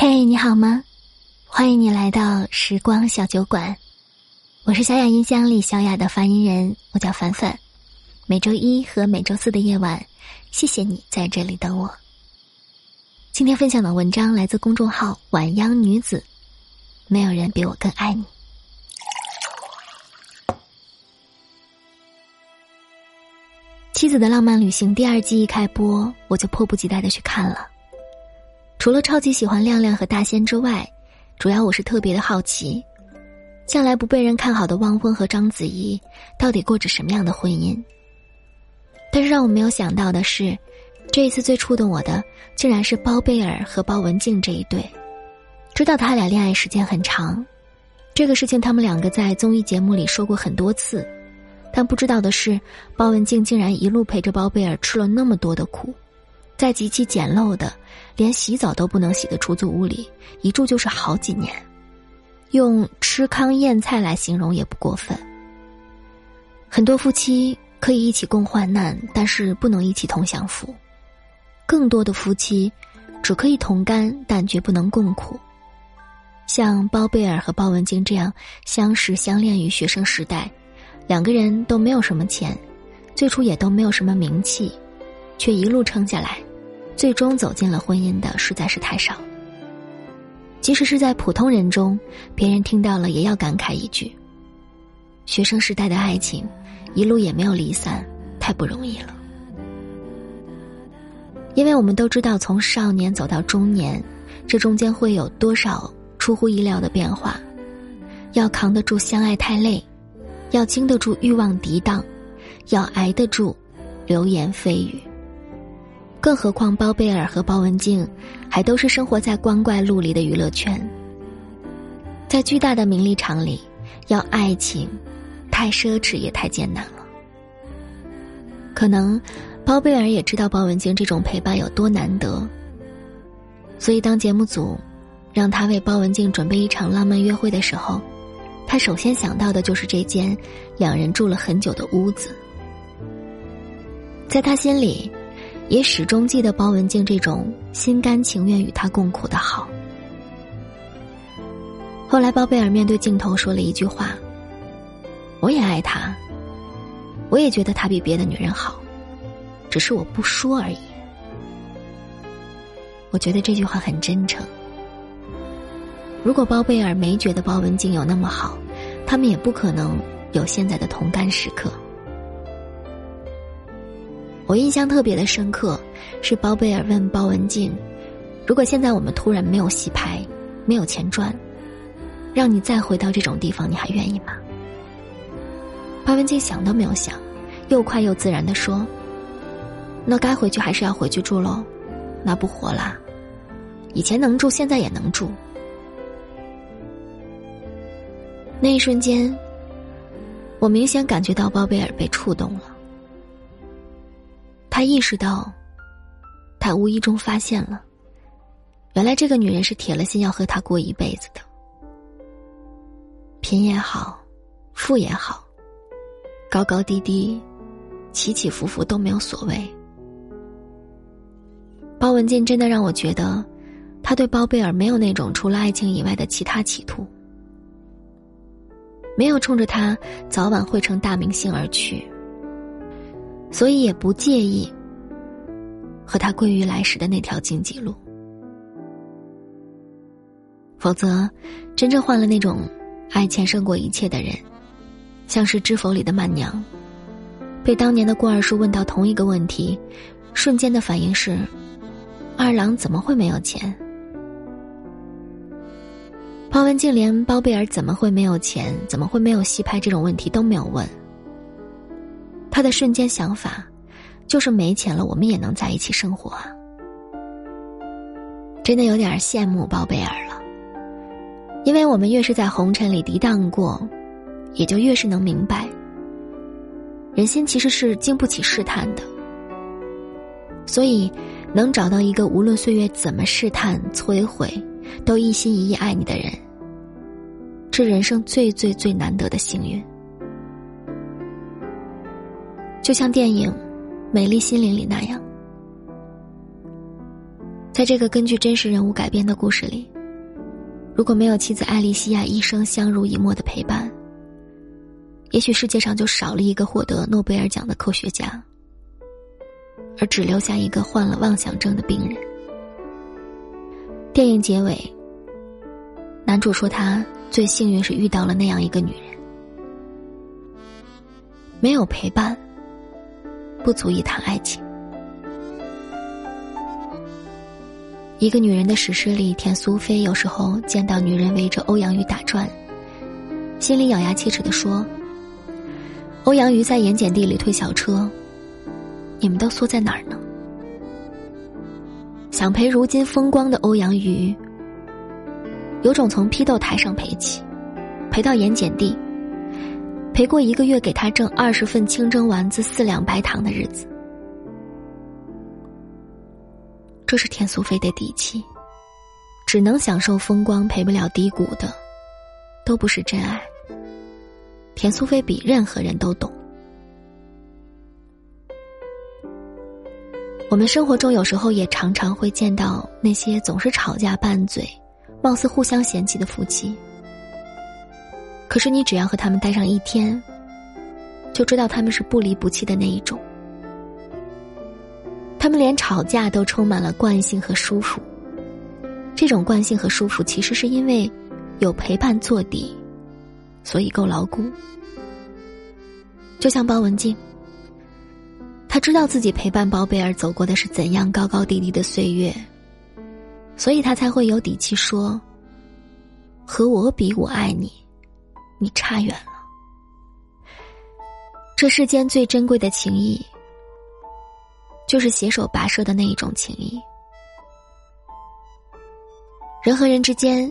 嘿，你好吗？欢迎你来到时光小酒馆，我是小雅音箱里小雅的发音人，我叫凡凡。每周一和每周四的夜晚，谢谢你在这里等我。今天分享的文章来自公众号“晚央女子”，没有人比我更爱你。妻子的浪漫旅行第二季一开播，我就迫不及待的去看了。除了超级喜欢亮亮和大仙之外，主要我是特别的好奇，向来不被人看好的汪峰和章子怡到底过着什么样的婚姻。但是让我没有想到的是，这一次最触动我的，竟然是包贝尔和包文婧这一对。知道他俩恋爱时间很长，这个事情他们两个在综艺节目里说过很多次，但不知道的是，包文婧竟然一路陪着包贝尔吃了那么多的苦，在极其简陋的。连洗澡都不能洗的出租屋里，一住就是好几年，用吃糠咽菜来形容也不过分。很多夫妻可以一起共患难，但是不能一起同享福；更多的夫妻只可以同甘，但绝不能共苦。像包贝尔和包文婧这样相识相恋于学生时代，两个人都没有什么钱，最初也都没有什么名气，却一路撑下来。最终走进了婚姻的实在是太少。即使是在普通人中，别人听到了也要感慨一句：“学生时代的爱情，一路也没有离散，太不容易了。”因为我们都知道，从少年走到中年，这中间会有多少出乎意料的变化，要扛得住相爱太累，要经得住欲望抵挡，要挨得住流言蜚语。更何况，包贝尔和包文婧还都是生活在光怪陆离的娱乐圈，在巨大的名利场里，要爱情，太奢侈也太艰难了。可能，包贝尔也知道包文婧这种陪伴有多难得，所以当节目组让他为包文婧准备一场浪漫约会的时候，他首先想到的就是这间两人住了很久的屋子，在他心里。也始终记得包文婧这种心甘情愿与他共苦的好。后来，包贝尔面对镜头说了一句话：“我也爱他，我也觉得他比别的女人好，只是我不说而已。”我觉得这句话很真诚。如果包贝尔没觉得包文婧有那么好，他们也不可能有现在的同甘时刻。我印象特别的深刻，是包贝尔问包文婧：“如果现在我们突然没有戏拍，没有钱赚，让你再回到这种地方，你还愿意吗？”包文婧想都没有想，又快又自然的说：“那该回去还是要回去住喽，那不活啦。以前能住，现在也能住。”那一瞬间，我明显感觉到包贝尔被触动了。他意识到，他无意中发现了，原来这个女人是铁了心要和他过一辈子的。贫也好，富也好，高高低低，起起伏伏都没有所谓。包文婧真的让我觉得，他对包贝尔没有那种除了爱情以外的其他企图，没有冲着他早晚会成大明星而去。所以也不介意和他归于来时的那条荆棘路，否则，真正换了那种爱钱胜过一切的人，像是《知否》里的曼娘，被当年的顾二叔问到同一个问题，瞬间的反应是：二郎怎么会没有钱？包文婧连包贝尔怎么会没有钱，怎么会没有戏拍这种问题都没有问。他的瞬间想法，就是没钱了，我们也能在一起生活啊！真的有点羡慕包贝尔了，因为我们越是在红尘里涤荡过，也就越是能明白，人心其实是经不起试探的。所以，能找到一个无论岁月怎么试探、摧毁，都一心一意爱你的人，是人生最最最难得的幸运。就像电影《美丽心灵》里那样，在这个根据真实人物改编的故事里，如果没有妻子艾丽西亚一生相濡以沫的陪伴，也许世界上就少了一个获得诺贝尔奖的科学家，而只留下一个患了妄想症的病人。电影结尾，男主说他最幸运是遇到了那样一个女人。没有陪伴，不足以谈爱情。一个女人的史诗里，田苏菲有时候见到女人围着欧阳瑜打转，心里咬牙切齿的说：“欧阳瑜在盐碱地里推小车，你们都缩在哪儿呢？”想陪如今风光的欧阳瑜，有种从批斗台上陪起，陪到盐碱地。陪过一个月给他挣二十份清蒸丸子四两白糖的日子，这是田苏菲的底气。只能享受风光，陪不了低谷的，都不是真爱。田苏菲比任何人都懂。我们生活中有时候也常常会见到那些总是吵架拌嘴、貌似互相嫌弃的夫妻。可是你只要和他们待上一天，就知道他们是不离不弃的那一种。他们连吵架都充满了惯性和舒服。这种惯性和舒服，其实是因为有陪伴做底，所以够牢固。就像包文婧，他知道自己陪伴包贝尔走过的是怎样高高低低的岁月，所以他才会有底气说：“和我比，我爱你。”你差远了。这世间最珍贵的情谊，就是携手跋涉的那一种情谊。人和人之间，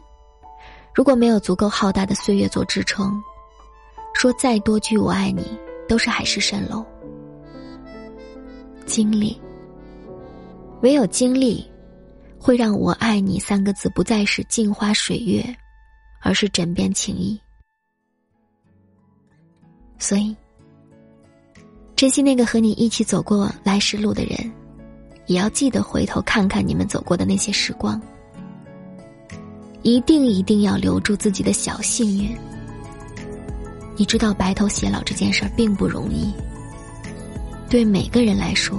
如果没有足够浩大的岁月做支撑，说再多句我爱你，都是海市蜃楼。经历，唯有经历，会让我爱你三个字不再是镜花水月，而是枕边情谊。所以，珍惜那个和你一起走过来时路的人，也要记得回头看看你们走过的那些时光。一定一定要留住自己的小幸运。你知道白头偕老这件事儿并不容易，对每个人来说，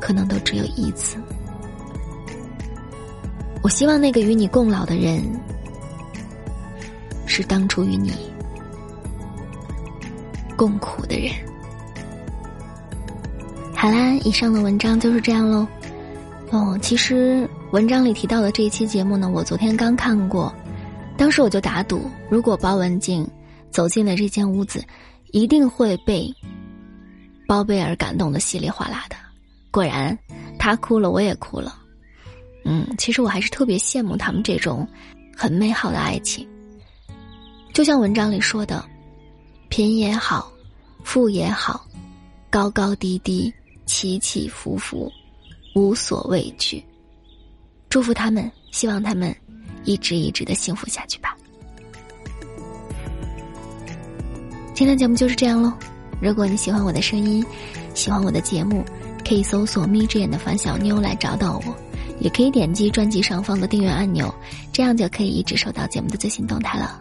可能都只有一次。我希望那个与你共老的人，是当初与你。共苦的人。好啦，以上的文章就是这样喽。哦，其实文章里提到的这一期节目呢，我昨天刚看过，当时我就打赌，如果包文婧走进了这间屋子，一定会被包贝尔感动的稀里哗啦的。果然，他哭了，我也哭了。嗯，其实我还是特别羡慕他们这种很美好的爱情。就像文章里说的。贫也好，富也好，高高低低，起起伏伏，无所畏惧。祝福他们，希望他们一直一直的幸福下去吧。今天节目就是这样喽。如果你喜欢我的声音，喜欢我的节目，可以搜索“眯着眼的樊小妞”来找到我，也可以点击专辑上方的订阅按钮，这样就可以一直收到节目的最新动态了。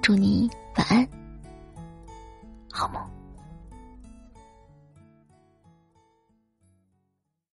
祝你晚安。好吗。